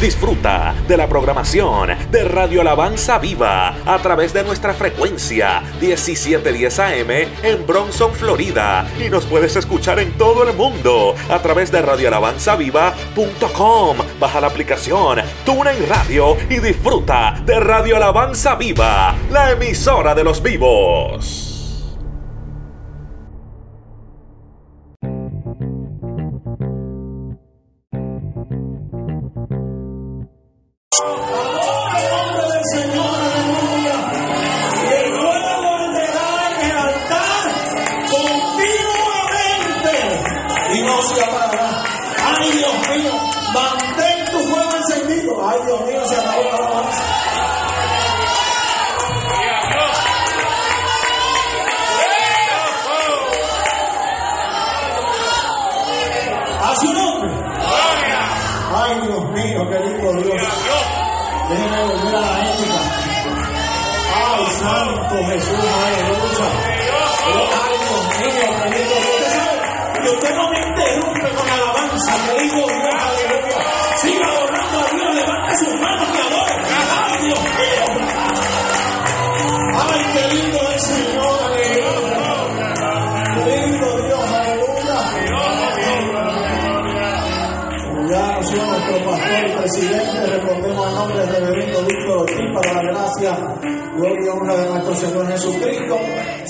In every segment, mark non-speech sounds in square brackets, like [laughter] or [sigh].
Disfruta de la programación de Radio Alabanza Viva a través de nuestra frecuencia 1710 AM en Bronson, Florida. Y nos puedes escuchar en todo el mundo a través de radioalabanzaviva.com. Baja la aplicación TuneIn Radio y disfruta de Radio Alabanza Viva, la emisora de los vivos.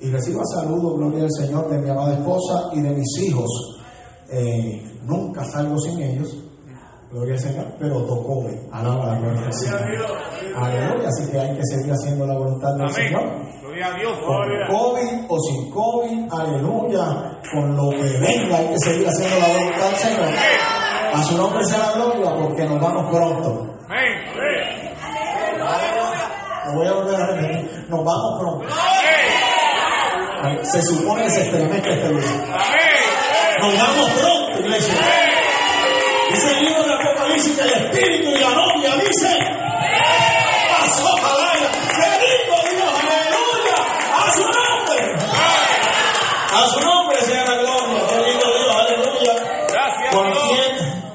Y reciba saludo, gloria al Señor, de mi amada esposa y de mis hijos. Eh, nunca salgo sin ellos. Gloria al Señor, pero tocó, alaba la gloria del Señor. Aleluya, así que hay que seguir haciendo la voluntad del Señor. Con COVID o sin COVID, aleluya. Con lo que venga hay que seguir haciendo la voluntad del Señor. A su nombre sea la gloria porque nos vamos pronto. Lo voy a volver a repetir. Nos vamos pronto. Se supone que se experimenta este día. Nos vamos pronto, iglesia. Dice el libro de Apocalipsis que el Espíritu y la novia dice, pasó palabra. A su nombre sea la gloria.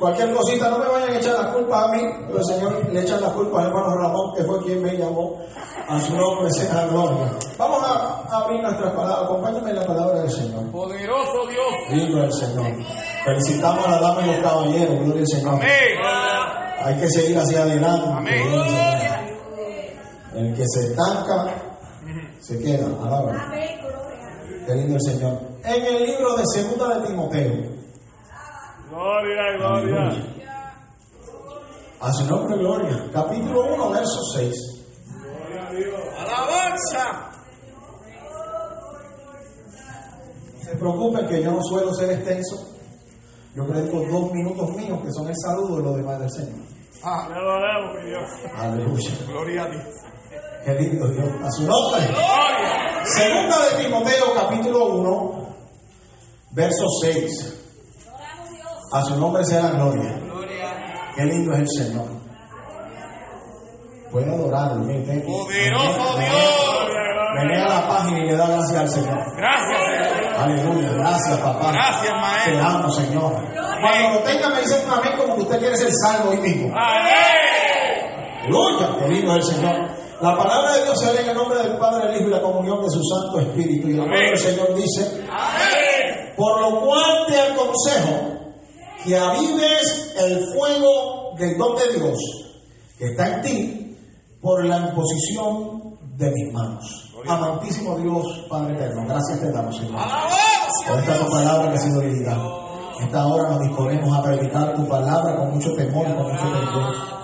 Cualquier, cosita, no me vayan a echar la culpa a mí, pero el Señor le echa la culpa al hermano Ramón, que fue quien me llamó. A su nombre [laughs] sea gloria. Vamos a abrir nuestras palabras. Acompáñame en la palabra del Señor. Poderoso Dios. Lindo el Señor. Felicitamos a la dama y los caballeros. Gloria al Señor. Amén. Hay que seguir hacia adelante. Amén. El que se estanca, se queda. Alaba. Amén. Qué lindo el Señor. En el libro de Segunda de Timoteo. Gloria, gloria. A su nombre, gloria. Capítulo 1, verso 6. Gloria a Dios. Alabanza. No se preocupen que yo no suelo ser extenso. Yo predico dos minutos míos, que son el saludo y lo demás del Señor. Ah, mi Dios. Aleluya. Gloria a Dios. Qué lindo Dios. A su nombre. Segunda de Timoteo, capítulo 1, verso 6. A su nombre sea la gloria. Qué lindo es el Señor. Puede adorarlo. Poderoso Dios. Venía a la página y le da gracias al Señor. Gracias, Señor. Aleluya. Gracias, papá. Gracias, maestro. Te amo, Señor. Cuando lo tenga, me dicen amén como que usted quiere ser salvo hoy mismo. Aleluya. Qué lindo es el Señor. La palabra de Dios se lee en el nombre del Padre, del Hijo y la comunión de su Santo Espíritu. Y el nombre del Señor dice, por lo cual te aconsejo que avives el fuego del don de Dios que está en ti por la imposición de mis manos. Amantísimo Dios, Padre eterno, gracias te damos, Señor. Por esta tu palabra que ha sido leída. Esta hora nos disponemos a predicar tu palabra con mucho temor y con mucho temor.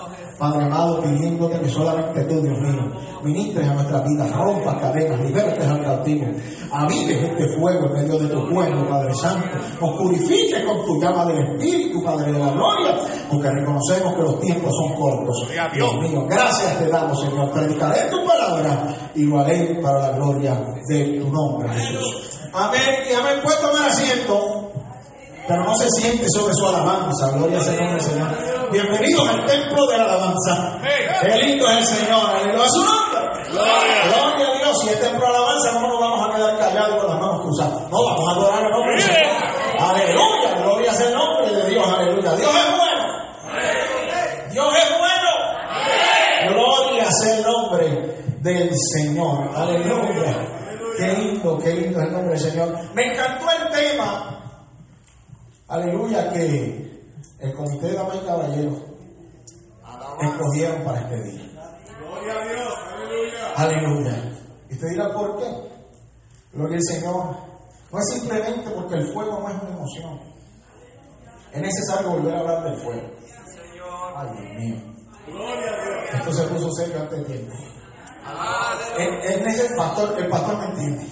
Padre amado, pidiéndote que solamente tú, Dios mío, ministres a nuestra vida, rompas cadenas, libertes al cautivo, avives este fuego en medio de tu pueblo, Padre Santo, nos purifiques con tu llama del Espíritu Padre de la gloria, porque reconocemos que los tiempos son cortos. Dios mío, gracias te damos, Señor. Predicaré tu palabra y lo haré para la gloria de tu nombre, Jesús. Amén y amén. Puede tomar asiento, pero no se siente sobre su alabanza. Gloria al Señor, Señor. Bienvenidos al templo de la alabanza. Qué lindo es el Señor. Aleluya. A su nombre. Gloria a Dios. Si es templo de alabanza, no nos vamos a quedar callados con las manos cruzadas. No, vamos a adorar el nombre del Señor. Aleluya. Gloria es el nombre de Dios. Aleluya. Dios es bueno. Dios es bueno. Gloria sea el nombre del Señor. Aleluya. Qué lindo, qué lindo es el nombre del Señor. Me encantó el tema. Aleluya, que el comité de damas y caballeros escogieron para este día. Aleluya. Y usted dirá, ¿por qué? Gloria al Señor. No es simplemente porque el fuego no es una emoción. Es necesario volver a hablar del fuego. Ay, Dios mío. Esto se puso serio antes de tiempo. Es, es neces- pastor, el pastor me entiende.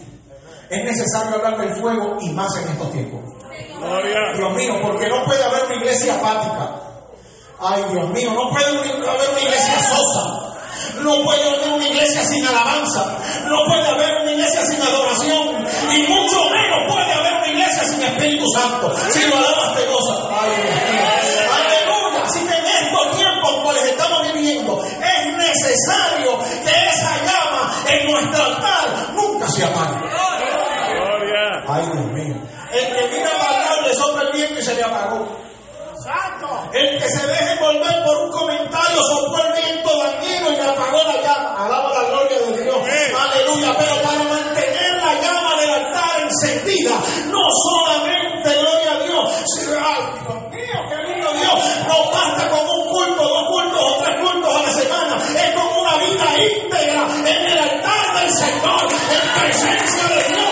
Es necesario hablar del fuego y más en estos tiempos. Dios mío, porque no puede haber una iglesia apática. Ay, Dios mío, no puede haber una iglesia sosa. No puede haber una iglesia sin alabanza. No puede haber una iglesia sin adoración. Y mucho menos puede haber una iglesia sin Espíritu Santo. Si lo alabas te goza. Ay, Dios mío. Aleluya. Que en estos tiempos cuales estamos viviendo, es necesario que esa llama en nuestro altar nunca se apague. Ay, Dios mío. El que mira para el viento y se le apagó. El que se deje envolver por un comentario sopló el viento dañino y le apagó la llama. Alaba la gloria de Dios. Aleluya. Pero para mantener la llama del altar encendida, no solamente, gloria a Dios, sino, ay, Dios mío, qué lindo Dios, no basta con un culto, dos cultos o tres cultos a la semana, es con una vida íntegra en el altar del Señor, en presencia de Dios,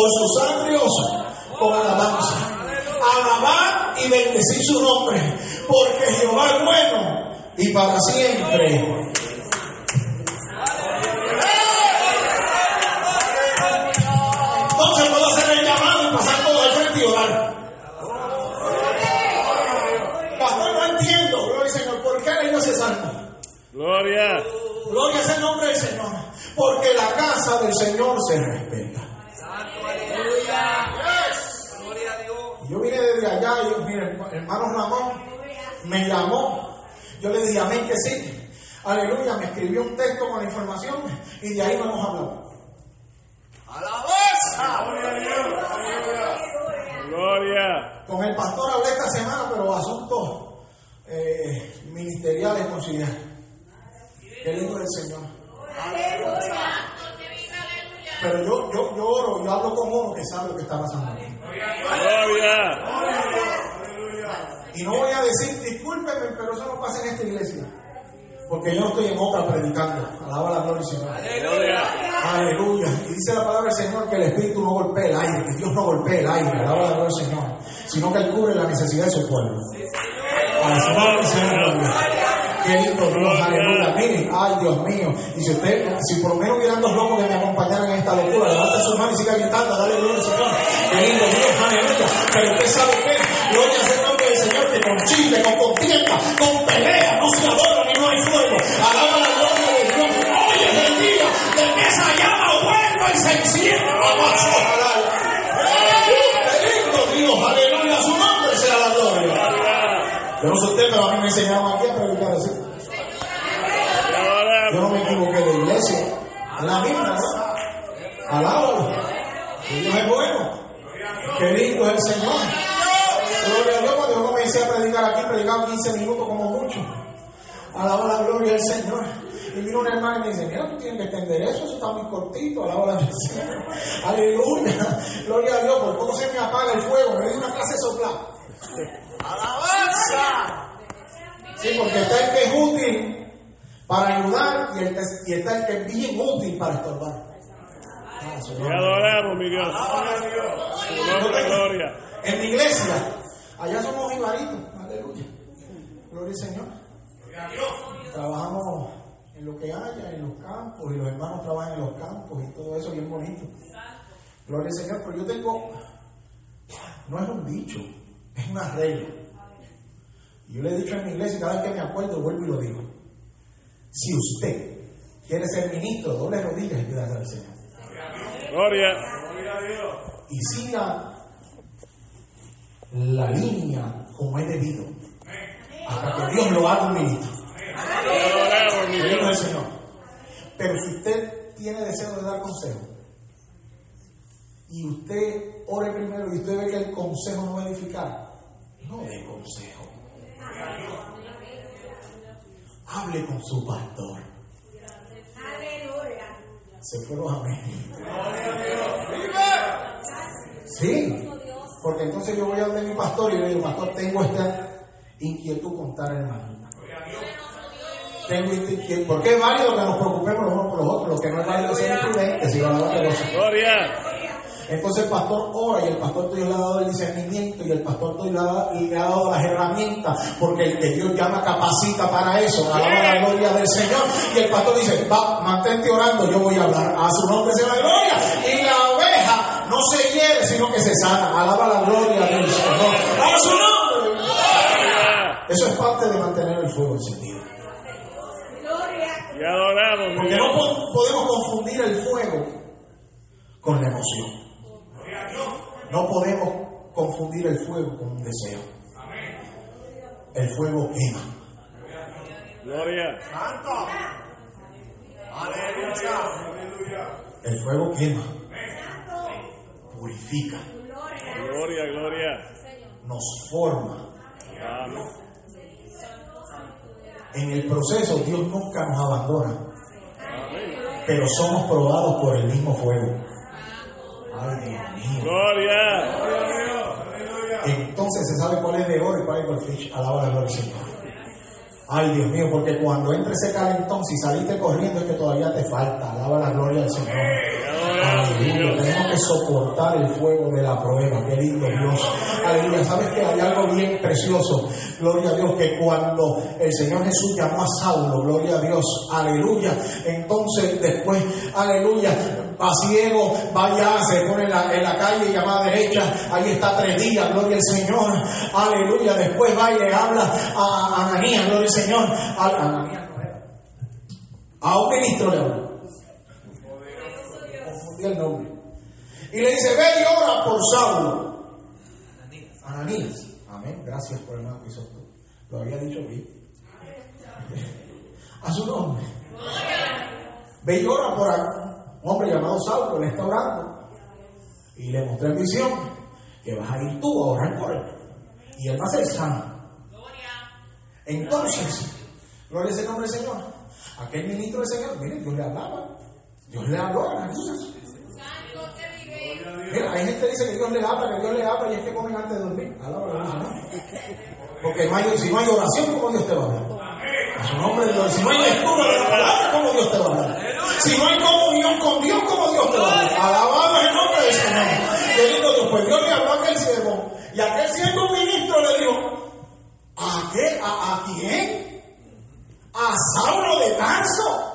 por sus atrios con alabanza, alabar y bendecir su nombre, porque Jehová es bueno y para siempre. Me llamó. Yo le dije, amén que sí. Aleluya, me escribió un texto con la información y de ahí vamos a hablar. Gloria. Con el pastor hablé esta semana, pero asuntos eh, ministeriales considerados. Qué lindo es el Señor. Pero yo, yo, yo oro, yo hablo con uno que sabe lo que está pasando aquí. Gloria. Y no voy a decir, discúlpeme, pero eso no pasa en esta iglesia. Porque yo no estoy en otra predicando. Alaba la gloria del Señor. Gloria. Aleluya. Y dice la palabra del Señor que el Espíritu no golpea el aire, que Dios no golpea el aire. Alaba la gloria Señor. Sino que Él cubre la necesidad de su pueblo. A su nombre sea la gloria. Qué lindo Dios, aleluya. Miren, ay Dios mío. Y si usted, si por lo menos hubieran dos locos que me acompañaran en esta locura, levante su mano y siga gritando, dale gloria al Señor. Que lindo Dios, aleluya. Pero usted sabe que, gloria del Señor, con chisme, con contienda, con pelea, no se adora ni no hay fuego. Alaba la gloria de Dios. Hoy es el día de que esa llama vuelva y se encienda. A Dios, aleluya. Su nombre sea la gloria. Yo no sé usted, pero a mí me enseñaron aquí a predicar así. Yo no me equivoqué de iglesia. Es la misma. Alábalo. Dios es bueno. Qué lindo es el Señor. Gloria a predicar aquí, predicaba 15 minutos como mucho. Alaba la gloria del Señor. Y vino una hermana y me dice, mira, tú tienes que extender eso, eso está muy cortito, alaba la gloria del Señor. [laughs] Aleluya. Gloria a Dios, por poco se me apaga el fuego, me dio una clase de soplar. Sí, porque está el que es útil para ayudar y, el que, y está el que es bien útil para estorbar. Ah, Te adoramos, mi Dios. Nombre, gloria. En mi iglesia, allá somos ibaritos, aleluya. Gloria al Señor. Trabajamos en lo que haya, en los campos, y los hermanos trabajan en los campos y todo eso bien bonito. Gloria al Señor, pero yo tengo, no es un dicho, es una regla. Y yo le he dicho en mi iglesia, cada vez que me acuerdo, vuelvo y lo digo. Si usted quiere ser ministro, doble rodillas y pídale al Señor. Gloria. y siga la línea como es debido hasta que Dios lo haga ministro. Señor. Pero si usted tiene deseo de dar consejo y usted ore primero y usted ve que el consejo no va a edificar, no dé consejo. Hable con su pastor. Se fueron a mí. Sí, porque entonces yo voy a donde mi pastor y le digo, pastor, tengo esta inquietud con tal hermano. Tengo esta inquietud. Porque es válido que nos preocupemos los unos por los otros, lo que no es válido es ser imprudentes y hablar de los Gloria. entonces el pastor ora y el pastor tuyo le ha dado el discernimiento y el pastor tuyo le ha, dado- le ha dado las herramientas porque el que Dios llama capacita para eso. Alaba la gloria del Señor. Y el pastor dice, va, mantente orando, yo voy a hablar. A su nombre sea la gloria. Y no se hiere, sino que se sana. Alaba la gloria del Señor. A su nombre. Eso es parte de mantener el fuego encendido. Adoramos, mi Porque no Dios. po- podemos confundir el fuego con la emoción. No podemos confundir el fuego con un deseo. El fuego quema. Gloria. El fuego quema. Purifica. Gloria, gloria. Nos forma. Amén. En el proceso Dios nunca nos abandona. Amén. Pero somos probados por el mismo fuego. Mío. Gloria. Entonces se sabe cuál es de oro y cuál es goldfish. Alaba la gloria del Señor. Ay, Dios mío, porque cuando entre ese calentón, si saliste corriendo es que todavía te falta. Alaba la gloria del Señor. Aleluya. Que soportar el fuego de la prueba. Qué lindo Dios. Aleluya. ¿Sabes que hay algo bien precioso? Gloria a Dios. Que cuando el Señor Jesús llamó a Saulo, gloria a Dios. Aleluya. Entonces después, aleluya. Va ciego, va allá, se pone en la, en la calle llamada derecha. Ahí está tres días. Gloria al Señor. Aleluya. Después va y le habla a Ananías. Gloria al Señor. A, a un ministro le habló el nombre. Y le dice, ve y ora por Saulo. Ananías. Amén. Gracias por el hermano que sos tú. Lo había dicho bien. A su nombre. Ve y ora por un hombre llamado Saulo. Él está orando. Y le mostré en visión que vas a ir tú a orar por él. Y él va a ser sano. Entonces, gloria al nombre del Señor. Aquel ministro del Señor, mire, Dios le hablaba. Dios le habló a Ananías. Mira, hay gente que dice que Dios le habla, que Dios le habla y es que comen antes de dormir. Alaba ¿no? Porque si no hay oración, ¿cómo Dios te va a hablar? Si no hay lectura de la palabra, ¿cómo Dios te va a hablar? Si no hay comunión con Dios, ¿cómo Dios te va a hablar? Alabado el nombre del Señor. Qué lindo Dios. Pues Dios le habló a aquel siervo. Y aquel siervo ministro le dijo, ¿a qué? ¿A, a quién? A Saulo de Tarso.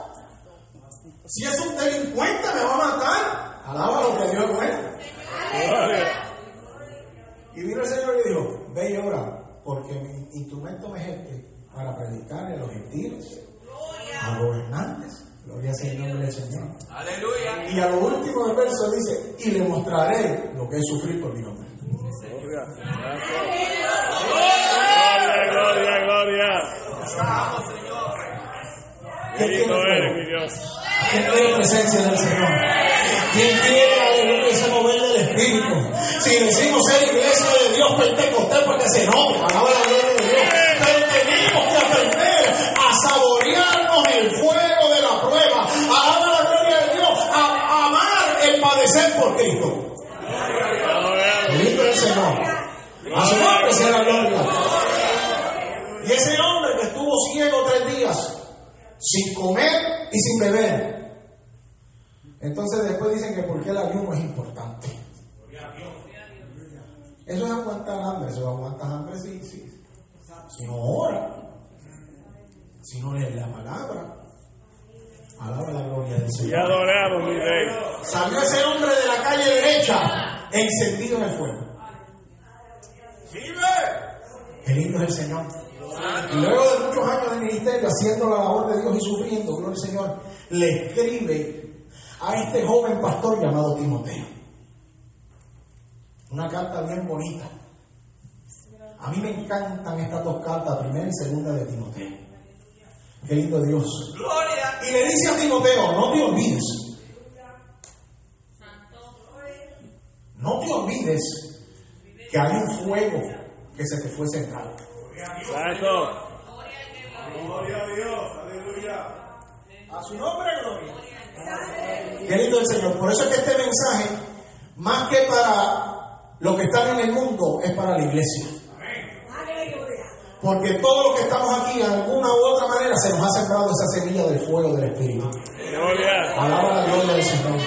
Si es un delincuente, me va a matar. Alaba lo que Dios es bueno. Y vino el Señor y dijo, ve y ora, porque mi instrumento me es este, para predicar a los gentiles, a gobernantes. Gloria sea el nombre del Señor. Aleluya. Y a lo último del verso dice, y le mostraré lo que es sufrir por mi nombre. Gloria. Gloria, gloria, Dios. ¿Quién quiere presencia del Señor? ¿Quién quiere aleluya ese mover del Espíritu? Si decimos ser iglesia de Dios pentecostés porque se nota, alaba la gloria de Dios. Pero tenemos que aprender a saborearnos el fuego de la prueba. Alaba la gloria de Dios. A, amar el padecer por Cristo. Bendito es el Señor. A su nombre sea la gloria. Y ese hombre que estuvo ciego tres días, sin comer y sin beber. Entonces después dicen que porque el ayuno es importante. Eso es aguantar hambre, eso aguantas hambre si, si, si no ora, si no lees la palabra. Alaba la gloria del Y Señor. adoramos, mi rey. Salió ese hombre de la calle derecha, encendido en el fuego. Qué lindo es el Señor. Y luego de muchos años de ministerio, haciendo la labor de Dios y sufriendo, gloria al Señor, le escribe a este joven pastor llamado Timoteo. Una carta bien bonita. A mí me encantan estas dos cartas, primera y segunda de Timoteo. Qué lindo Dios. Gloria. Y le dice a Timoteo, no te olvides. No te olvides que hay un fuego que se te fue centrado. Santo. A su nombre, gloria. Qué lindo el Señor. Por eso es que este mensaje, más que para los que están en el mundo, es para la iglesia. Porque todos los que estamos aquí, de alguna u otra manera, se nos ha sembrado esa semilla del fuego del Espíritu. Alaba la gloria del Señor.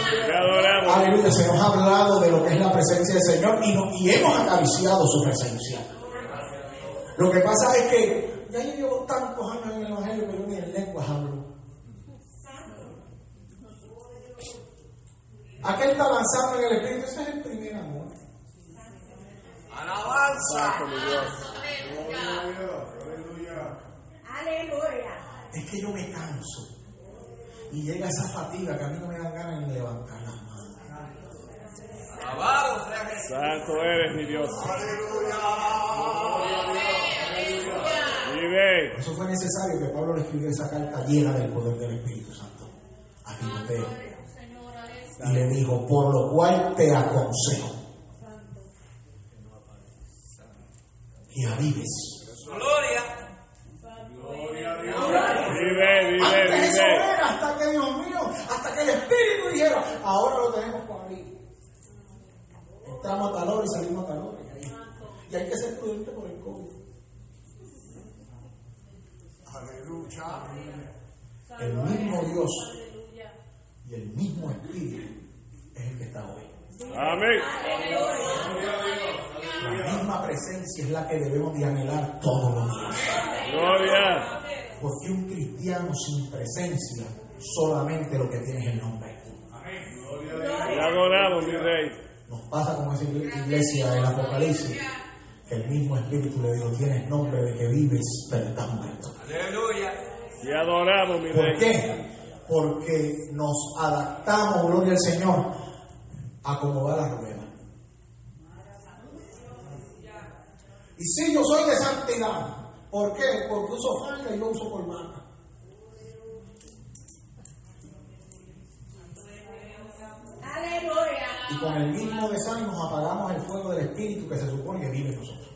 Aleluya, se nos ha hablado de lo que es la presencia del Señor y, no- y hemos acariciado su presencia. Lo que pasa es que ya yo llevo tantos años en el Evangelio que yo ni en lenguas hablo. Aquel está avanzando en el Espíritu, ese es el primer amor. Alabanza. Aleluya. Es que yo me canso y llega esa fatiga que a mí no me dan ganas ni de levantar las manos. Alabado sea Jesús. Santo eres, mi Dios. Vive. Eso fue necesario que Pablo le escribiera esa carta llena del poder del Espíritu Santo a Timoteo. Y le dijo, por lo cual te aconsejo que avives. Gloria. Vive, vive, Antes eso vive. era hasta que Dios mío, hasta que el Espíritu dijera, ahora lo tenemos por ahí. Entramos a tal hora y salimos a tal hora. Y, ahí- y hay que ser prudente por el COVID. Aleluya. El mismo Dios y el mismo Espíritu es el que está hoy. Amén. La misma presencia es la que debemos de anhelar todos los días. Gloria. Porque un cristiano sin presencia solamente lo que tiene es el nombre. Te adoramos, mi rey. Nos pasa como esa iglesia del Apocalipsis, que el mismo Espíritu le dijo, tienes nombre de que vives, pero estás muerto. Aleluya. Te adoramos, mi ¿Por rey. qué? Porque nos adaptamos, gloria al Señor, a cómo va la rueda. Y si yo soy de santidad, ¿por qué? Porque uso falda y yo uso. Aleluya. Y con el mismo desánimo apagamos el fuego del Espíritu que se supone que vive en nosotros.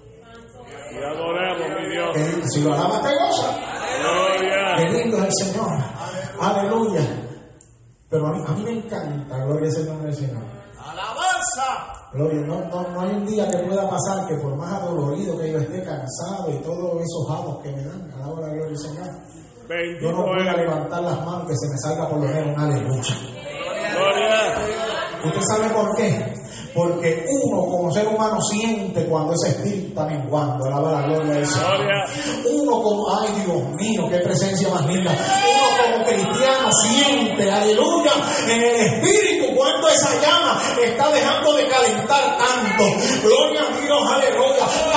Te adoramos, mi Dios. Que si lo alabas te goza. Qué Gloria. lindo es el Señor. Aleluya. Pero a mí, a mí me encanta, gloria al Señor del Señor. Gloria, no, no, no hay un día que pueda pasar que por más adolorido que yo esté cansado y todos esos hados que me dan, alaba la gloria del Señor, yo no pueda eres. levantar las manos que se me salga por lo menos una aleluya. Gloria. ¿Usted sabe por qué? Porque uno como ser humano siente cuando ese espíritu está menguando, alaba la gloria del Señor. Gloria. Uno como, ay Dios mío, qué presencia más linda. Uno como cristiano siente, aleluya, en el espíritu esa llama está dejando de calentar tanto. Gloria a Dios, aleluya.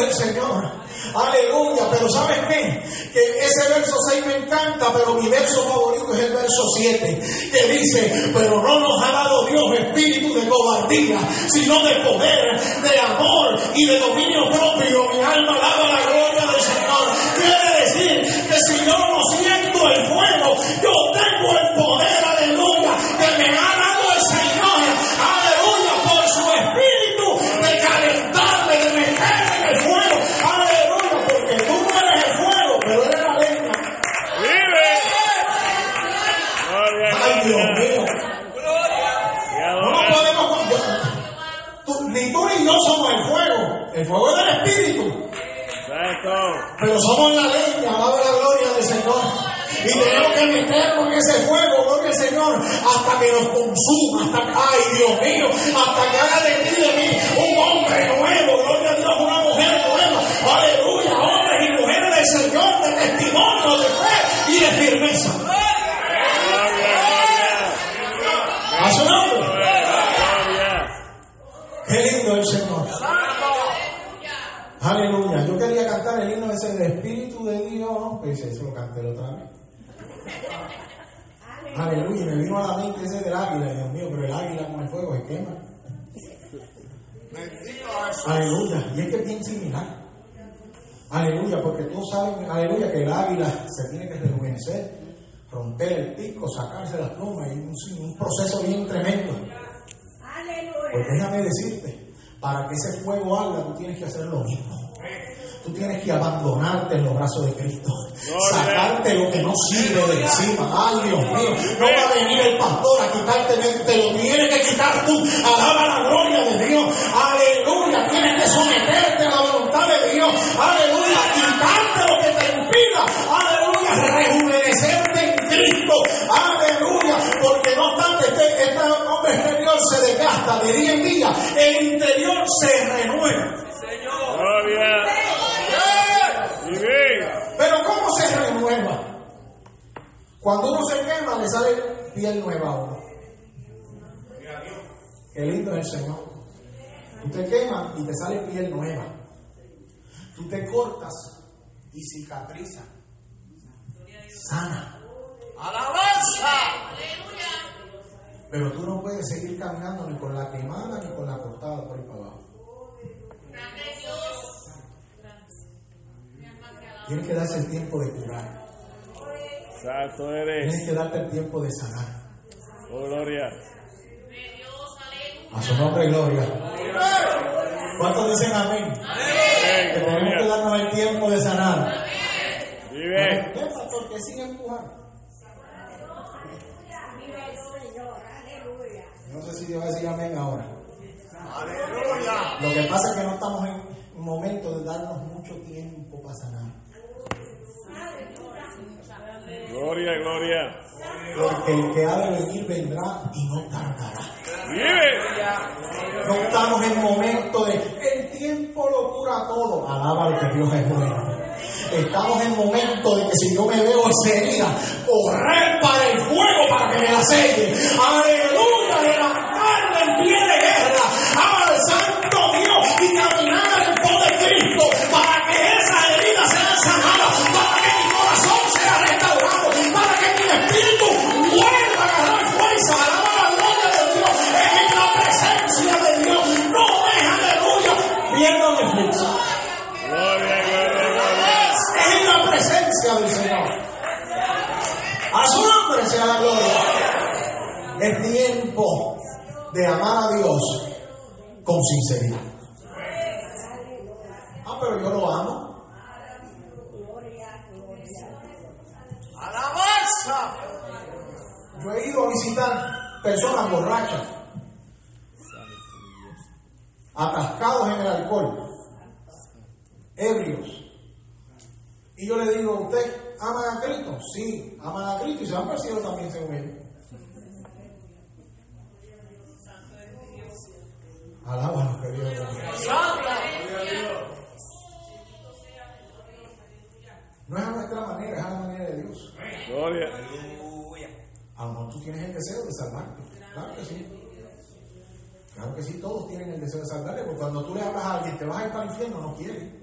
Qué lindo es el Señor. Aleluya, pero ¿sabes qué? Que ese verso 6 me encanta, pero mi verso favorito es el verso 7, que dice, pero no nos ha dado Dios espíritu de cobardía, sino de poder, de amor y de dominio propio. Mi alma alaba la gloria del Señor. Quiere decir que si yo no siento el fuego, yo tengo el Pero somos la leña, alaba la gloria del Señor. Y tenemos que meternos en ese fuego, gloria al Señor, hasta que nos consuma, hasta que, ay Dios mío, hasta que haga de ti de mí un hombre nuevo, gloria a Dios, una mujer nueva, aleluya, hombres y mujeres del Señor, de testimonio, de fe y de firmeza. Gloria, gloria. A su nombre. Gloria. Qué lindo el Señor. Aleluya. Yo quería cantar el Espíritu de Dios. Pues eso lo canté otra vez. Aleluya. Me vino a la mente ese del águila. Dios mío, pero el águila con el fuego se quema. Aleluya. Y es que es bien similar. Aleluya, porque tú sabes, aleluya, que el águila se tiene que rejuvenecer, romper el pico, sacarse las plumas, y un, un proceso bien tremendo. Pues déjame decirte, para que ese fuego arda, tú tienes que hacer lo mismo. Tú tienes que abandonarte en los brazos de Cristo. Sacarte lo que no sirve de encima. Ay, Dios mío. No va a venir el pastor a quitarte, te lo tienes que quitar tú. Alaba la gloria de Dios. Aleluya. Tienes que someterte a la voluntad de Dios. Aleluya. Quitarte lo que te impida. Aleluya. Rejuvenecerte en Cristo. Aleluya. Porque no obstante, este, este hombre exterior se desgasta de día en día. El interior se renueva. Gloria. Vive. Pero ¿cómo se renueva? Cuando uno se quema, le sale piel nueva a uno. Qué lindo es el Señor. Tú te quemas y te sale piel nueva. Tú te cortas y cicatriza. Sana. ¡Alabanza! Pero tú no puedes seguir caminando ni con la quemada ni con la cortada por ahí para abajo. Tienes que darse el tiempo de curar. Santo eres. Tienes que darte el tiempo de sanar. Oh, gloria. A su nombre, gloria. ¿Cuántos dicen amén? Amén, Que tenemos que darnos el tiempo de sanar. Vive. ¿Qué pastor que sigue empujando? No sé si Dios va a decir amén ahora. Lo que pasa es que no estamos en un momento de darnos mucho tiempo para sanar. Gloria, gloria. Porque el que ha de venir vendrá y no tardará. Vive. No estamos en momento de el tiempo lo cura todo. Alaba lo que Dios es bueno. Estamos en momento de que si yo me veo herida, correr para el fuego para que me la selle. Del Señor. A su nombre sea la gloria. Es tiempo de amar a Dios con sinceridad. Ah, pero yo lo amo. ¡Alabanza! Yo he ido a visitar personas borrachas, atascados en el alcohol, ebrios. Y yo le digo, ¿usted ama a Cristo? Sí, aman a Cristo y se van para el cielo también según ellos. Alaba a los que Dios No es a nuestra manera, es a la manera de Dios. Gloria. A lo mejor tú tienes el deseo de salvarte. Claro que sí. Claro que sí, todos tienen el deseo de salvarte, porque cuando tú le hablas a alguien, te vas a ir para el infierno, no quiere.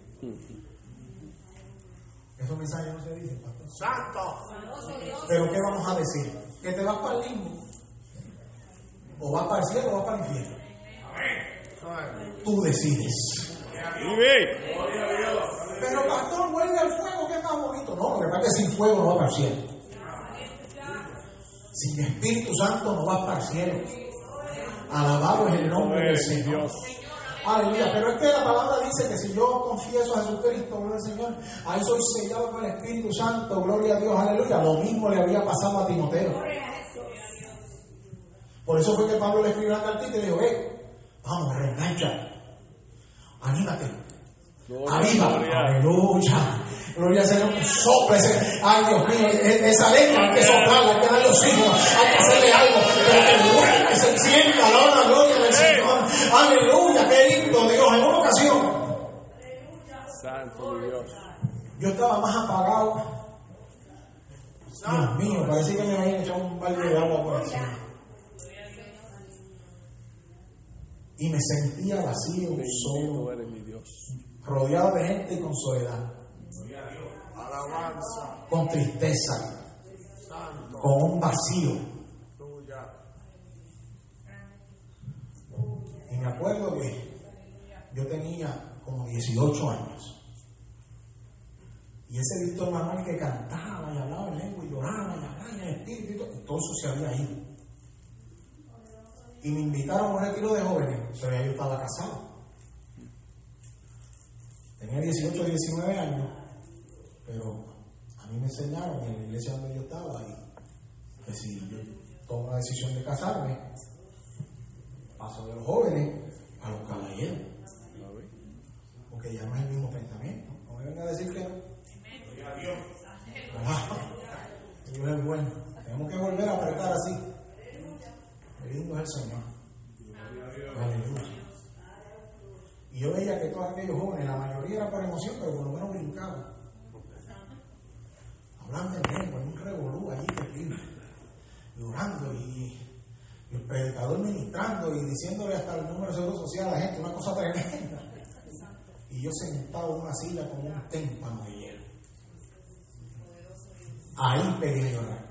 Esos mensajes no se dicen, pastor. Santo. Pero ¿qué vamos a decir? ¿Que te vas para el limbo? ¿O vas para el cielo o vas para el infierno? Tú decides. Vive. Pero pastor, vuelve al fuego, que es más bonito. No, lo que pasa es que sin fuego no vas para el cielo. Sin Espíritu Santo no vas para el cielo. Alabado es el nombre del Señor. Aleluya, pero es que la palabra dice que si yo confieso a Jesucristo, gloria al Señor, ahí soy sellado con el Espíritu Santo, gloria a Dios, aleluya. Lo mismo le había pasado a Timoteo. Por eso fue que Pablo le escribió la cartita y le dijo, eh, vamos, reengancha, anímate, aviva, aleluya. Gloria al Señor, sopla ese, ay Dios mío, e- esa leña hay que soplarla, hay que darle oxígeno, hay que hacerle algo, pero que vuelva, que se encienda, la gloria aleluya, qué lindo Dios, en una ocasión, Santo Dios. yo estaba más apagado, Dios mío, parecía que me habían echado un balde de agua por encima. Y me sentía vacío, solo, rodeado de gente y con soledad, Alabanza. con tristeza, Santo. con un vacío. Me acuerdo que yo tenía como 18 años. Y ese Víctor Manuel que cantaba y hablaba en lengua y lloraba y hablaba en el espíritu, y todo, eso se había ido. Y me invitaron a un retiro de jóvenes, pero ya yo estaba casado. Tenía 18 19 años, pero a mí me enseñaron en la iglesia donde yo estaba y que si yo tomo la decisión de casarme, paso de los jóvenes a los caballeros, porque ya no es el mismo pensamiento. No me venga a decir que no. Dios es bueno. Tenemos que volver a apretar así. Qué lindo es el Señor. Aleluya. Y yo veía que todos aquellos jóvenes, la mayoría era por emoción, pero por lo menos brincaban. Hablando en lengua, en un revolú allí terrible. Llorando y el predicador ministrando y diciéndole hasta el número de seguro social a la gente, una cosa tremenda. Y yo sentado en una silla como un témpano de hielo. Ahí a llorar.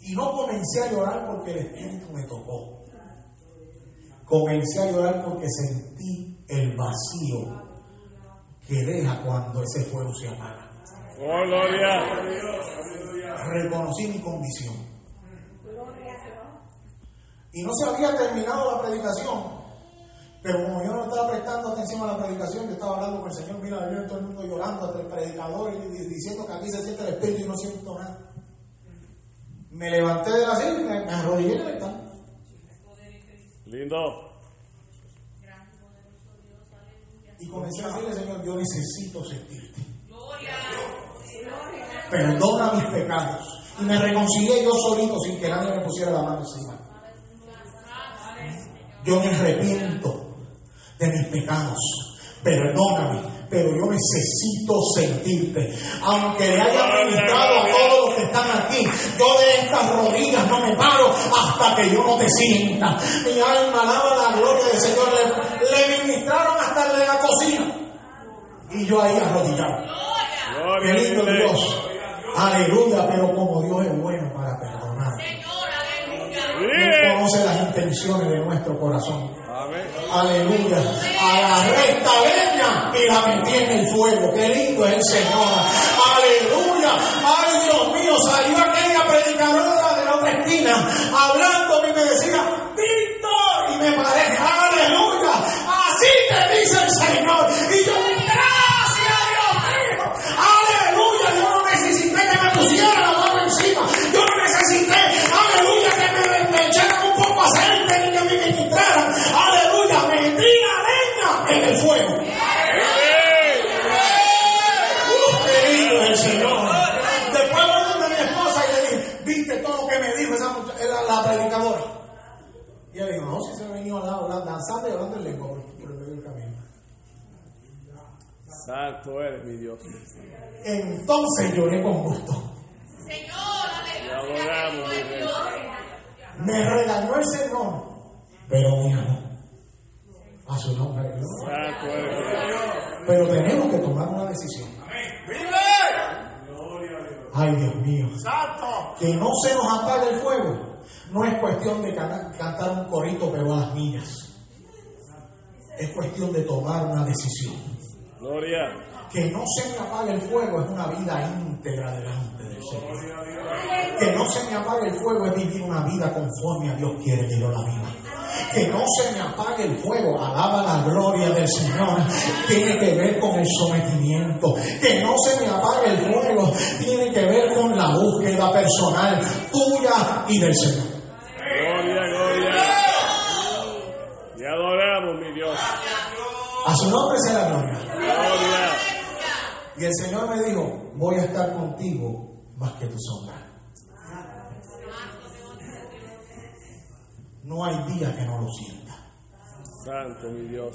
Y no comencé a llorar porque el Espíritu me tocó. Comencé a llorar porque sentí el vacío que deja cuando ese fuego se apaga. Oh, gloria. Reconocí mi condición. Y no se había terminado la predicación. Pero como yo no estaba prestando atención a la predicación, yo estaba hablando con el Señor, mira, yo todo el mundo llorando, hasta el predicador y diciendo que aquí se siente el Espíritu y no siento nada. Me levanté de la silla y me, me arrodillé en el altar. Lindo. Y comencé a decirle, Señor, yo necesito sentirte. Perdona mis pecados. Y me reconcilié yo solito sin que nadie me pusiera la mano encima. Yo me arrepiento de mis pecados. Perdóname, pero yo necesito sentirte. Aunque le haya ministrado a todos los que están aquí, yo de estas rodillas no me paro hasta que yo no te sienta. Mi alma alaba la gloria del Señor. Le, le ministraron hasta el de la cocina. Y yo ahí arrodillado. Qué lindo Dios. Aleluya, pero como Dios es bueno para perdonar. Él Vive. Conoce las intenciones de nuestro corazón. Amén. Aleluya. Agarré esta leña y la metí en el fuego. Qué lindo es el Señor. Aleluya. Ay, Dios mío, salió aquella predicadora de la otra esquina hablando y me decía, Santo eres mi Dios. Entonces lloré con gusto. Te adoramos, mi. Me regañó el Señor, pero me amó. A su nombre. Santo eres Dios. Pero tenemos que tomar una decisión. Ay, Dios mío. Que no se nos apague el fuego. No es cuestión de cantar un corito, pero a las millas. Es cuestión de tomar una decisión. Gloria. Que no se me apague el fuego es una vida íntegra delante del Señor. Que no se me apague el fuego es vivir una vida conforme a Dios quiere que yo la viva. Que no se me apague el fuego, alaba la gloria del Señor, tiene que ver con el sometimiento. Que no se me apague el fuego, tiene que ver con la búsqueda personal tuya y del Señor. Gloria, gloria. Te adoramos, mi Dios. A su nombre sea la gloria. Gloria. Y el Señor me dijo, voy a estar contigo más que tu sombra. No hay día que no lo sienta. Santo, mi Dios.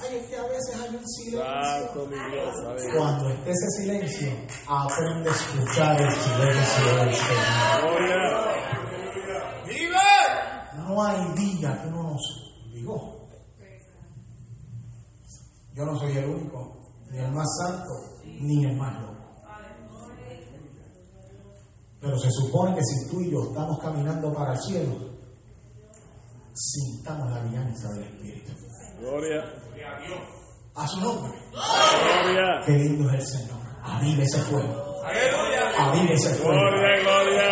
Ay, es que a veces hay un silencio. Santo, mi Dios. Cuando esté ese silencio, aprende a escuchar el silencio del Señor. Gloria. No hay día que no se- Digo, yo no soy el único, ni el más santo, ni el más loco. Pero se supone que si tú y yo estamos caminando para el cielo, sintamos la alianza del Espíritu. Gloria. A su nombre. Gloria. Qué lindo es el Señor. Avive ese fuego. Avive ese fuego.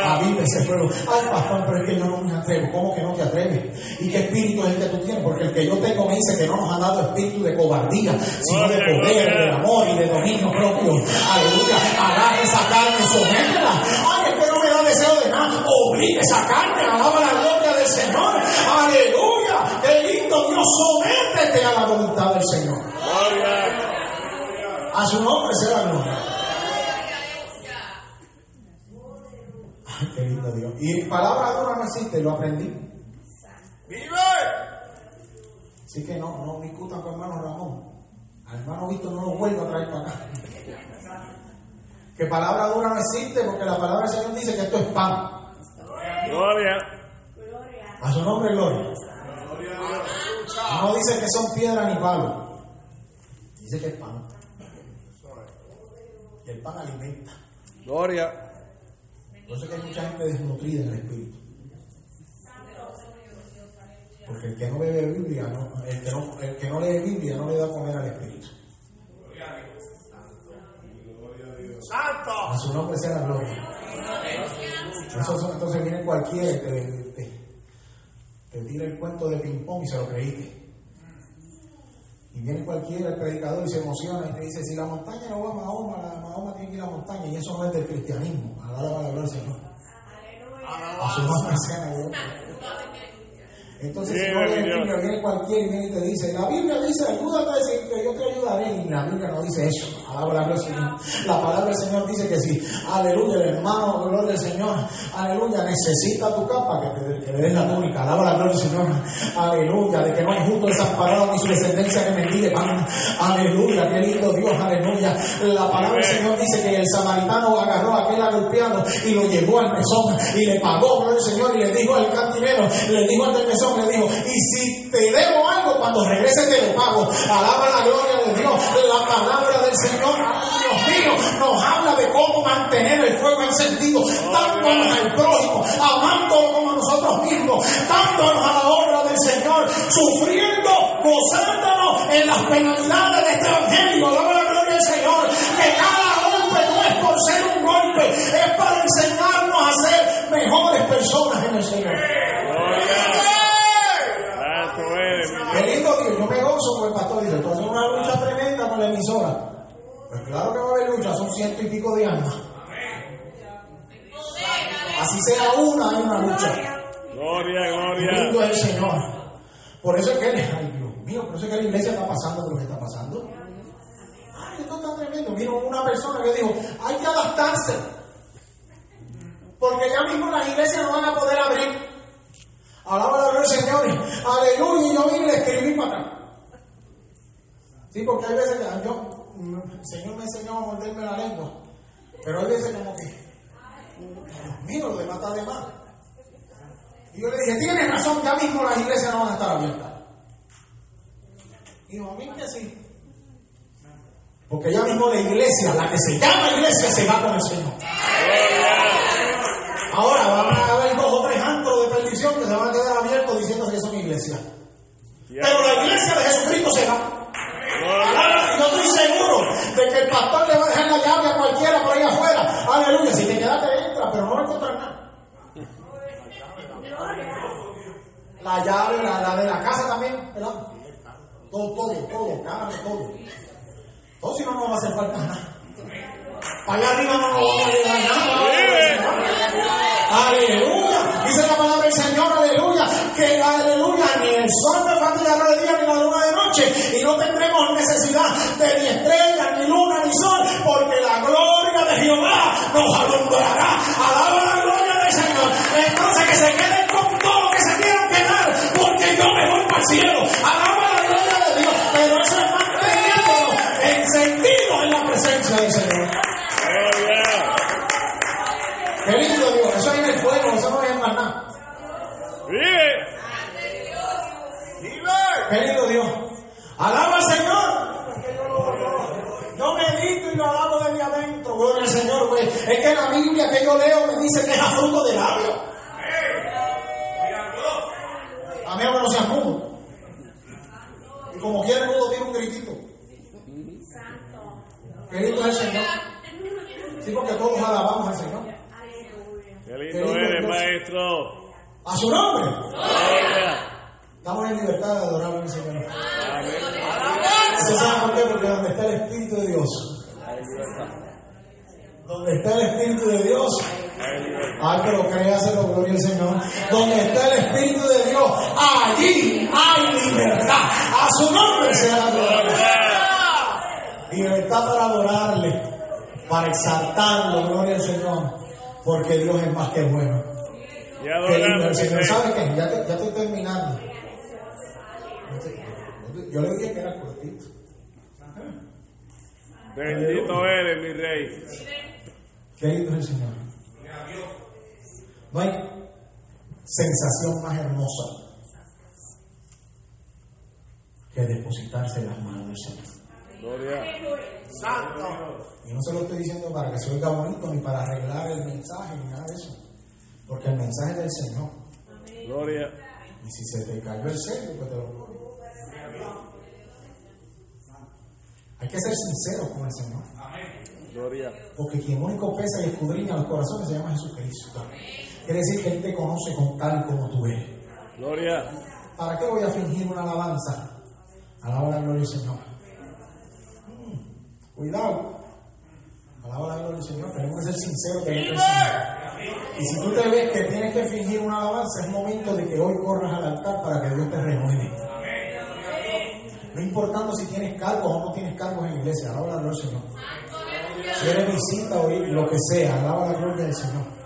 Avive ese fuego. Ay, pastor, pero es que yo no me atrevo. ¿Cómo que no te atreves? ¿Y qué espíritu es el que tú tienes? Porque el que yo tengo me dice que no nos ha dado espíritu de cobardía, sino de poder, de amor y de dominio propio. Aleluya. Agarra esa carne, sométela. Ay, es que no me da deseo de nada. Obliga esa carne. Alaba la gloria del Señor. Aleluya. Qué lindo Dios. Sométete a la voluntad del Señor. Gloria. A su nombre la gloria. Qué lindo Dios. Y palabra dura no existe, lo aprendí. Así que no, no discutan con hermano Ramón. Al hermano Víctor no lo vuelvo a traer para acá. Que palabra dura no existe porque la palabra del Señor dice que esto es pan. Gloria. A su nombre, gloria. No dice que son piedra ni palo. Dice que es pan. Y el pan alimenta. Gloria. Eso es que hay mucha gente desnutrida en el espíritu. Porque el que no bebe Biblia, no- el, que no, el que no lee Biblia no le da a comer al espíritu. A su nombre sea la gloria. Eso entonces viene cualquiera y te, te- te tira el cuento de ping-pong y se lo creíste. Y viene cualquiera, el predicador, y se emociona y te dice, si la montaña no va a Mahoma, la Mahoma tiene que ir a la montaña. Y eso no es del cristianismo. Alaba la gloria del Señor. A su nombre sea la gloria. Entonces, si no. Biblia, viene cualquiera y viene y te dice, la Biblia dice, ayúdate a decir que yo te ayudaré. Y la Biblia no dice eso. Gloria del Señor. La palabra del Señor dice que si, aleluya, el hermano, gloria del Señor, aleluya, necesita tu capa, que, te, que le des la túnica. Alaba la gloria del Señor. Aleluya, de que no hay justo desamparado ni su descendencia que mendigue pan. Aleluya, qué lindo Dios, aleluya. La palabra del Señor dice que el samaritano agarró a aquel agolpeado y lo llevó al mesón y le pagó, gloria al Señor, y le dijo al cantinero, le dijo al del mesón, le dijo, y si te debo algo, cuando regrese te lo pago. Alaba la gloria de Dios. La palabra del Señor, Dios mío, nos habla de cómo mantener el fuego encendido, dándonos al prójimo, amándolo como a nosotros mismos, dándonos a la obra del Señor, sufriendo, gozándonos en las penalidades de este evangelio. Alaba la gloria del Señor. Que cada golpe no es por ser un golpe, es para enseñarnos a ser mejores personas en el Señor. Santo eres, mi Qué Dios. lindo Dios, yo me gozo con el pastor dice, tú haces una lucha tremenda con la emisora. Pues claro que va a haber lucha, son ciento y pico de almas. Así sea una, hay una lucha. Gloria, gloria. lindo es el Señor. Por eso es que, ay Dios mío, por eso es que la iglesia está pasando por lo que está pasando. Ay, esto está tremendo. Vino una persona que dijo, hay que adaptarse. Porque ya mismo las iglesias no van a poder abrir. Alaba la gloria del Señor. Aleluya. Y yo vine y le escribí para acá. Sí, porque hay veces que yo, el Señor me enseñó a morderme la lengua. Pero hay veces como que, mío, lo de matar de más. Y yo le dije, tienes razón, ya mismo las iglesias no van a estar abiertas. Y dijo, a mí que sí. Porque ya mismo la iglesia, la que se llama iglesia, se va con el Señor. Ahora van a haber dos o tres antros de perdición que se van a quedar abiertos diciendo que son iglesias. Pero la iglesia de Jesucristo se va. Estoy seguro de que el pastor le va a dejar la llave a cualquiera por ahí afuera. Aleluya. Si te quedaste, entra, pero no va a encontrar nada. La llave, la, la de la casa también, ¿verdad? Todo, todo, todo, todo. Todo si no, no va a hacer falta nada. Para allá arriba no nos va a llegar nada. Aleluya. Dice la palabra del Señor, aleluya. Que aleluya, ni el sol me fatigará de día ni la luna de Y no tendremos necesidad de ni estrellas, ni luna, ni sol. Porque la gloria de Jehová nos alumbrará. Alaba la gloria del Señor. Entonces que se queden con todo lo que se quieran quedar. Porque yo me voy para el cielo. Alaba la gloria de Dios. Pero eso es manteniéndonos encendidos en la presencia del Señor. Qué lindo Dios, eso es en el fuego, eso no es en más nada. Vive. Qué lindo Dios. Alaba al Señor. Yo medito y lo alabo desde adentro. Gloria al Señor, güey. Es que la Biblia que yo leo me dice que es a fruto de labio. A mí no no sean mudos. Y como quiera el mudo tiene un gritito. Qué lindo es el Señor. Sí, porque todos alabamos al Señor. Qué lindo eres, maestro. A su nombre. Estamos en libertad de adorar al Señor. ¿Usted sabe por qué? Porque donde está el Espíritu de Dios, donde está el Espíritu de Dios, ay, pero créaselo, gloria al Señor. Donde está el Espíritu de Dios, allí hay libertad. A su nombre sea la gloria. Libertad para adorarle, para exaltarlo, gloria al Señor. Porque Dios es más que bueno. Lindo el Señor. ¿Sabe qué? Ya, te- ya estoy terminando. Yo le dije que era cortito. Bendito eres, mi rey. Es el Señor. No hay sensación más hermosa que depositarse en las manos del Señor. Gloria. Y no se lo estoy diciendo para que se oiga bonito ni para arreglar el mensaje ni nada de eso. Porque el mensaje es del Señor. Gloria. Y si se te cayó el sello, pues te lo Hay que ser sinceros con el Señor. Gloria. Porque quien único pesa y escudriña los corazones se llama Jesucristo. Quiere decir que Él te conoce con tal como tú eres. Gloria. ¿Para qué voy a fingir una alabanza? Alaba la gloria del Señor. Mm, cuidado. Alaba la gloria del Señor. Tenemos que ser sinceros delante del Señor. Y si tú te ves que tienes que fingir una alabanza, es momento de que hoy corras al altar para que Dios te renueve. No importando si tienes cargos o no tienes cargos en la iglesia, alaba la gloria del Señor. Si eres visita o lo que sea, alaba la gloria del Señor.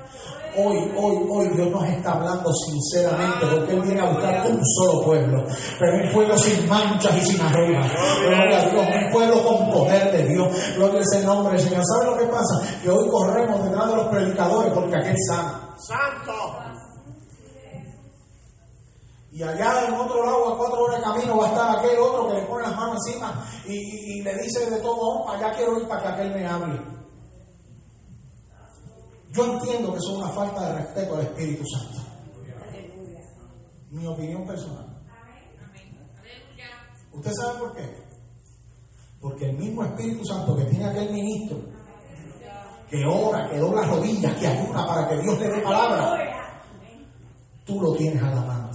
Hoy, hoy, hoy Dios nos está hablando sinceramente porque Él viene a buscar un solo pueblo, pero un pueblo sin manchas y sin arrugas. Gloria a Dios, un pueblo con poder de Dios. Gloria es el nombre del Señor. ¿Sabe lo que pasa? Que hoy corremos detrás de los predicadores porque aquel sana. Santo. Y allá en otro lado, a cuatro horas de camino, va a estar aquel otro que le pone las manos encima y, le dice de todo, "Oh, allá quiero ir para que aquel me hable. Yo entiendo que eso es una falta de respeto al Espíritu Santo. Mi opinión personal. ¿Usted sabe por qué? Porque el mismo Espíritu Santo que tiene aquel ministro, que ora, que dobla rodillas, que ayuda para que Dios le dé palabra, tú lo tienes a la mano.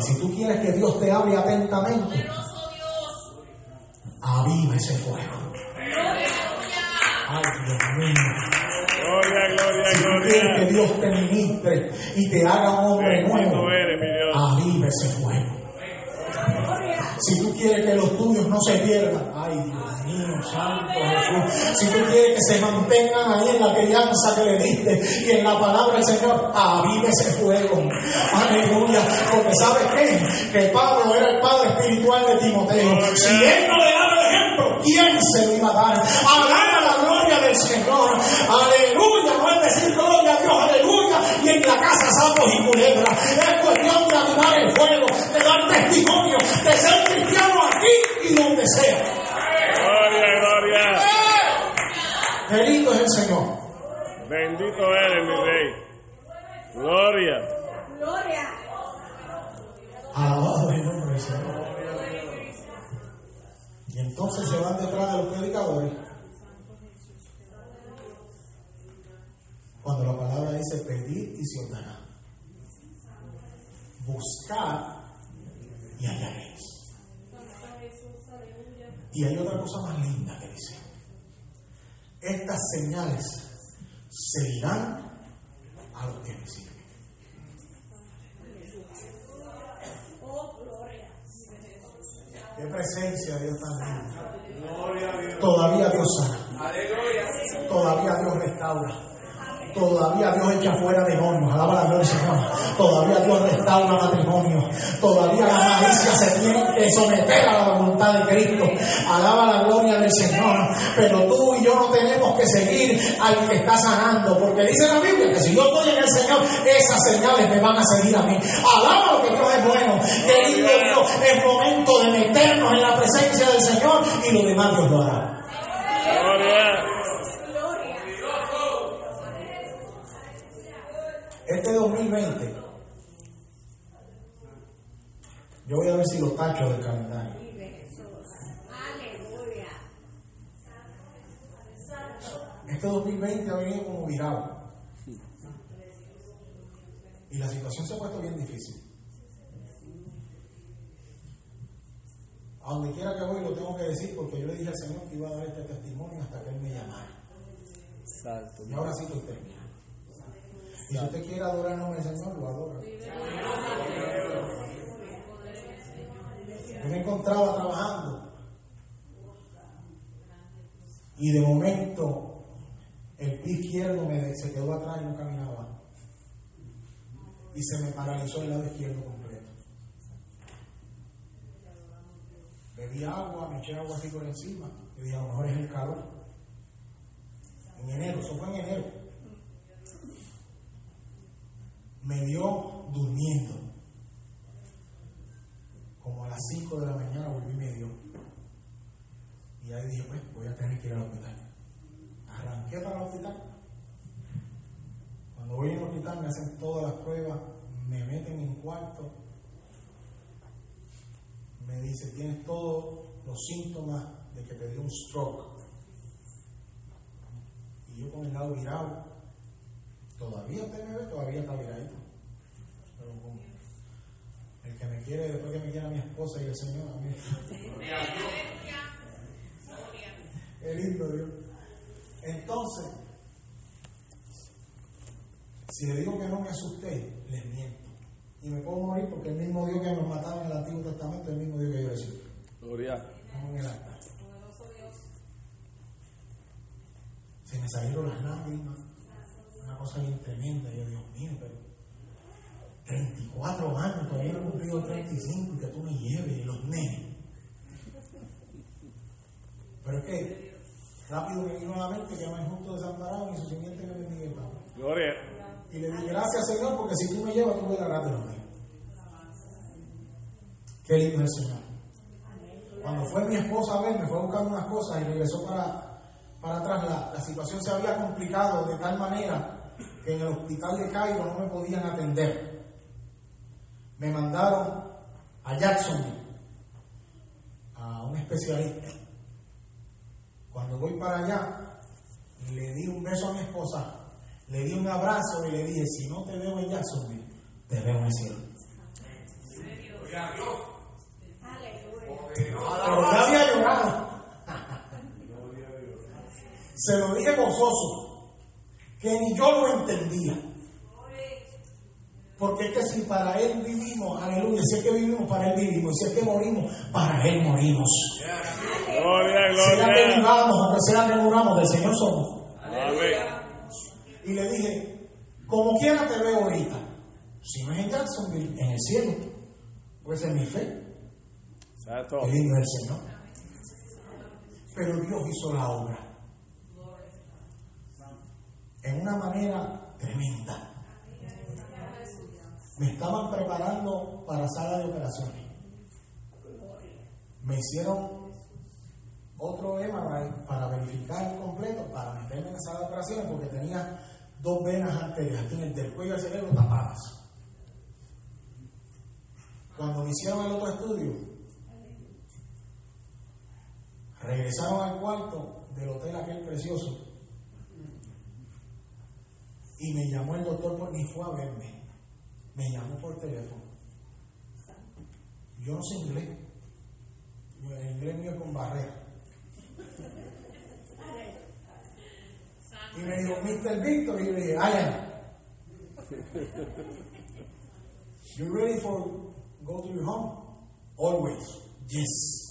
Si tú quieres que Dios te hable atentamente, aviva ese fuego. Ay, Dios mío. Gloria, gloria, Si tú quieres que gloria. Dios te ministre y te haga un hombre nuevo, aviva ese fuego. Si tú quieres que los tuyos no se pierdan, ay Dios mío, Santo Jesús. Si tú quieres que se mantengan ahí en la crianza que le diste y en la palabra del Señor, avive ese fuego. Aleluya. Porque sabes qué? Que Pablo era el padre espiritual de Timoteo. Si él no le daba el ejemplo, ¿quién se lo iba a dar? Hablar la gloria del Señor. Aleluya. No es decir gloria a Dios, aleluya. Y en la casa sapos y culebras. Es cuestión de avivar el fuego, de dar testimonio, de ser cristiano aquí y donde sea. Gloria, gloria. Bendito es el Señor. Bendito eres, mi rey. Gloria. Gloria. Alabado el nombre del Señor. Y entonces se van detrás de los predicadores. Cuando la palabra dice pedir y se os dará. Buscar y hallaréis. Y hay otra cosa más linda que dice. Estas señales seguirán a los que me sirven. Oh, gloria. Qué presencia Dios tan linda. Todavía Dios sana. Todavía Dios restaura. Todavía Dios echa fuera demonios. Alaba la gloria del Señor. Todavía Dios restaura matrimonio. Todavía la malicia se tiene que someter a la voluntad de Cristo. Alaba la gloria del Señor. Pero tú y yo no tenemos que seguir al que está sanando. Porque dice la Biblia que si yo estoy en el Señor, esas señales me van a seguir a mí. Alaba lo que Dios es bueno. Querido Dios, es momento de meternos en la presencia del Señor y lo demás Dios lo hará. Este 2020, yo voy a ver si lo tacho del calendario. Este 2020 ha venido como virado. Y la situación se ha puesto bien difícil. A donde quiera que voy lo tengo que decir porque yo le dije al Señor que iba a dar este testimonio hasta que Él me llamara. Exacto. Y ahora sí estoy terminando. Si usted quiere adorar el nombre del Señor, lo adora. Yo me encontraba trabajando y de momento el pie izquierdo se quedó atrás y no caminaba. Y se me paralizó el lado izquierdo completo. Bebí agua, me eché agua así por encima y dije, a lo mejor es el calor. En enero, eso fue en enero. Me dio durmiendo. Como a las 5 de la mañana volví y me dio. Y ahí dije, pues voy a tener que ir al hospital. Arranqué para el hospital. Cuando voy al hospital me hacen todas las pruebas, me meten en cuarto, me dice, tienes todos los síntomas de que te dio un stroke. Y yo con el lado virado, todavía usted me ve, todavía está viradito. Pero como el que me quiere, después que me quiera mi esposa y el Señor, a mí. Qué lindo Dios. Entonces, si le digo que no me asusté, les miento. Y me puedo morir porque el mismo Dios que nos mataba en el Antiguo Testamento es el mismo Dios que yo recibo. Gloria. Vamos en el altar. Se me salieron las lágrimas. Una cosa bien tremenda. Yo, Dios mío, pero 34 años, todavía no he cumplido 35 y que tú me lleves y los nenes. Pero es que rápido me vino a la mente que me justo desamparado y su simiente me bendiga. Gloria. Y le dije, gracias Señor, porque si tú me llevas, tú me agarras de los míos. Qué lindo es el Señor. Cuando fue mi esposa a ver, me fue a buscar unas cosas y regresó para, para atrás. La, la situación se había complicado de tal manera que en el hospital de Cairo no me podían atender. Me mandaron a Jacksonville, a un especialista. Cuando voy para allá, le di un beso a mi esposa, le di un abrazo y le dije, si no te veo en Jacksonville, te veo en el cielo. Pero ya había llorado. [laughs] Se lo dije gozoso, que ni yo lo entendía. Porque es que si para Él vivimos, aleluya, si es que vivimos, para Él vivimos. Y si es que morimos, para Él morimos. Gloria, Sea que gloria. vivamos que muramos, del Señor somos. Y le dije, como quiera te veo ahorita. Si no es en Jacksonville, en el cielo. Pues en mi fe. El lindo es el Señor. Pero Dios hizo la obra. En una manera tremenda. Me estaban preparando para sala de operaciones. Me hicieron otro MRI para verificar completo, para meterme en la sala de operaciones, porque tenía dos venas arterias aquí en el del cuello al cerebro tapadas. Cuando me hicieron el otro estudio, regresaron al cuarto del hotel aquel precioso y me llamó el doctor, ni fue a verme, me llamó por teléfono. Yo no sé inglés, el inglés mío con barrera. Y me dijo, Mr. Victor, y le dije, I am. You ready for go to your home? Always. Yes.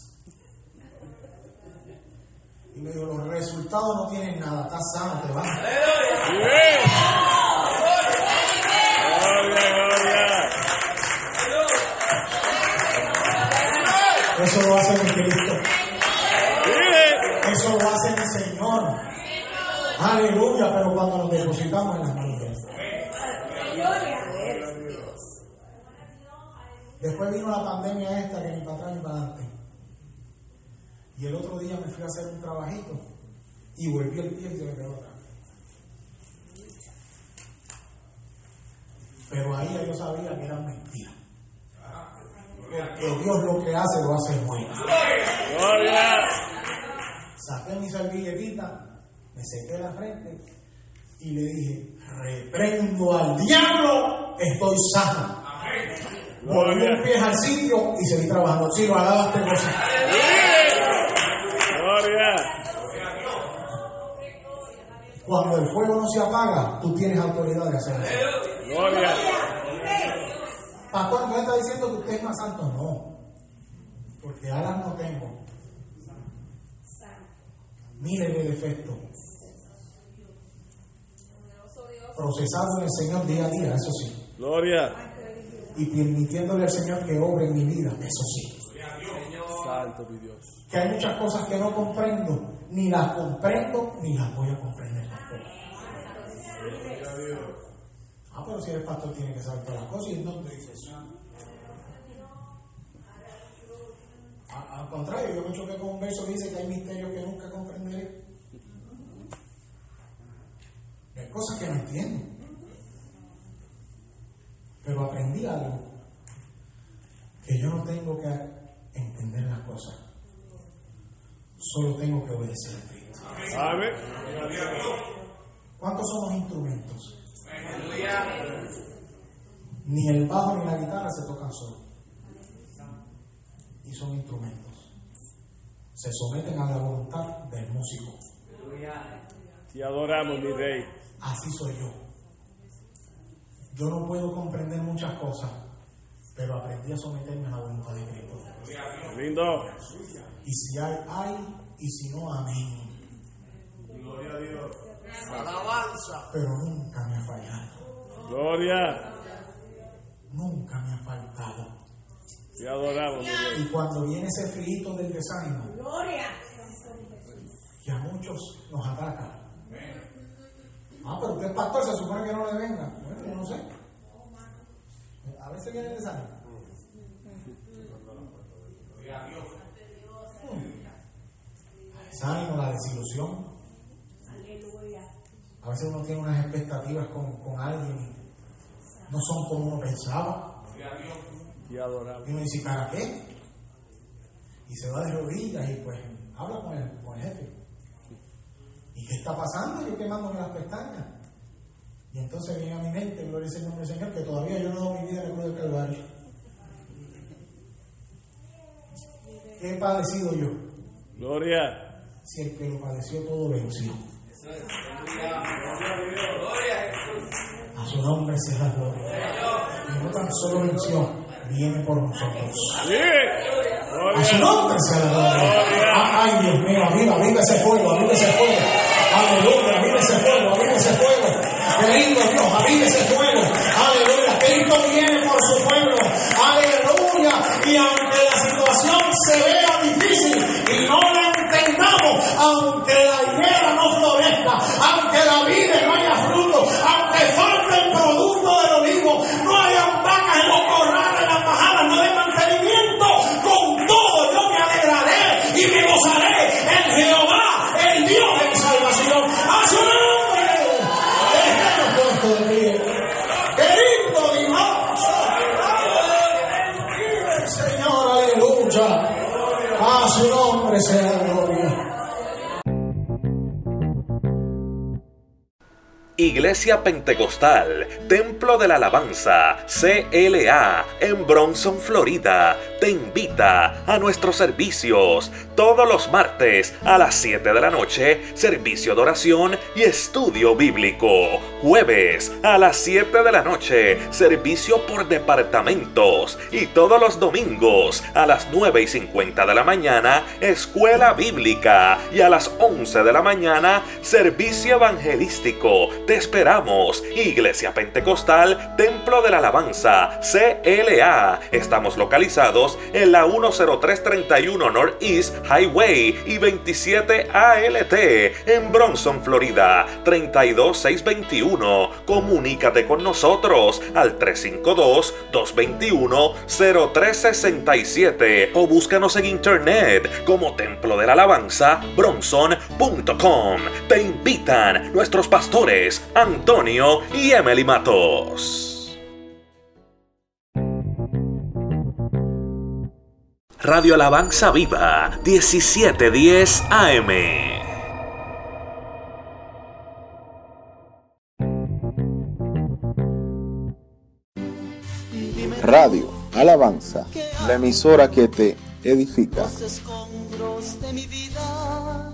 Y me dijo, los resultados no tienen nada, estás sano, te vas. Bien. Gloria, gloria. Eso lo hace mi Cristo. Eso lo hace mi Señor. Aleluya, pero cuando nos depositamos en las manos de Él. Después vino la pandemia esta que ni para atrás ni para adelante. Y el otro día me fui a hacer un trabajito y volví el pie y se me quedó atrás. Pero ahí yo sabía que era mentira. Porque Dios lo que hace lo hace bueno. Gloria. Saqué mi servilletita, me sequé la frente y le dije, reprendo al diablo, estoy sano. Volví el pie al sitio y seguí trabajando. Sí, lo alabaste, cosa. Gloria. Cuando el fuego no se apaga, tú tienes autoridad de hacerlo. Gloria. Pastor, ¿usted está diciendo que usted es más santo? No. Porque alas no tengo. Miles de defectos. Procesado en el Señor día a día, eso sí. Gloria. Y permitiéndole al Señor que obre en mi vida, eso sí. Santo mi Dios. Que hay muchas cosas que no comprendo, ni las comprendo, ni las voy a comprender. Ah, pero si eres pastor tiene que saber todas las cosas. ¿Y en dónde dice eso? A- Al contrario, yo me choqué con un verso que dice que hay misterios que nunca comprenderé. Hay cosas que no entiendo. Pero aprendí algo. Que yo no tengo que entender las cosas. Solo tengo que obedecer a Cristo. Amén. ¿Cuántos somos instrumentos? Ni el bajo ni la guitarra se tocan solos. Y son instrumentos. Se someten a la voluntad del músico. Te adoramos, mi rey. Así soy yo. Yo no puedo comprender muchas cosas, pero aprendí a someterme a la voluntad de Cristo. Lindo. Y si hay, hay, y si no, amén. Pero nunca me ha fallado. Gloria. Nunca me ha faltado. Te adoramos. Y cuando viene ese frío del desánimo, Gloria. que a muchos nos ataca. Ah, pero usted es pastor, se supone que no le venga. Bueno, yo no sé. A veces viene el desánimo. Desánimo, la desilusión. A veces uno tiene unas expectativas con, con alguien y no son como uno pensaba. Te adoramos. Y uno dice, ¿para qué? Y se va de rodillas y pues habla con el, con el jefe. ¿Y qué está pasando? Yo quemándome las pestañas. Y entonces viene a mi mente, gloria al nombre del Señor, que todavía yo no dado mi vida en la cruz del Calvario. ¿Qué he padecido yo? Gloria. Si el que lo padeció todo venció. A su nombre sea la gloria. Y no tan solo venció, viene por nosotros. A su nombre sea la gloria. Ay, Dios mío, aviva, aviva ese fuego, aviva ese fuego. Aleluya, aviva ese fuego, aviva ese fuego. Qué lindo Dios, aviva ese fuego. Aleluya, Cristo viene por su pueblo. Aleluya. Y aunque la situación se vea difícil y no la entendamos, aunque su nombre sea gloria. Iglesia Pentecostal, Templo de la Alabanza, CLA, en Bronson, Florida, te invita a nuestros servicios todos los martes a las 7 de la noche, servicio de oración y estudio bíblico. Jueves a las 7 de la noche, servicio por departamentos. Y todos los domingos a las 9 y 50 de la mañana, escuela bíblica. Y a las 11 de la mañana, servicio evangelístico. Te esperamos. Iglesia Pentecostal, Templo de la Alabanza, CLA. Estamos localizados en la 10331 Northeast Highway y 27 ALT en Bronson, Florida. 32621. Comunícate con nosotros al 352-221-0367 o búscanos en internet como Templo de la Alabanza Bronson.com. Te invitan nuestros pastores Antonio y Emily Matos. Radio Alabanza Viva 1710 AM. Radio Alabanza, la emisora que te edifica. escombros de mi vida